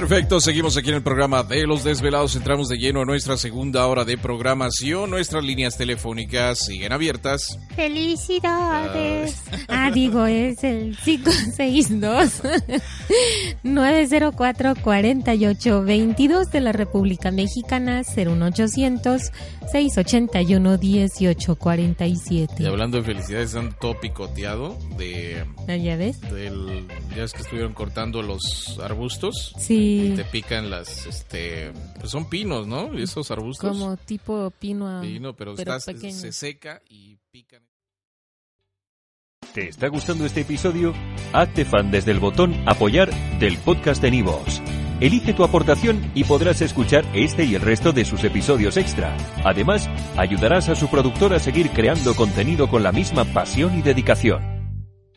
Perfecto, seguimos aquí en el programa de Los Desvelados. Entramos de lleno a nuestra segunda hora de programación. Nuestras líneas telefónicas siguen abiertas. Felicidades. Ah, digo, es el 562 904 4822 de la República Mexicana 01800 681 1847. Y hablando de felicidades, están todo picoteado de ¿Ah, ¿Ya ves? del ya es que estuvieron cortando los arbustos. Sí. Y te pican las este pues son pinos, ¿no? Esos arbustos. Como tipo pino, a- Pino, pero, pero está- pequeño. se seca y pican. ¿Te está gustando este episodio? Hazte fan desde el botón Apoyar del podcast de Nivos. Elige tu aportación y podrás escuchar este y el resto de sus episodios extra. Además, ayudarás a su productor a seguir creando contenido con la misma pasión y dedicación.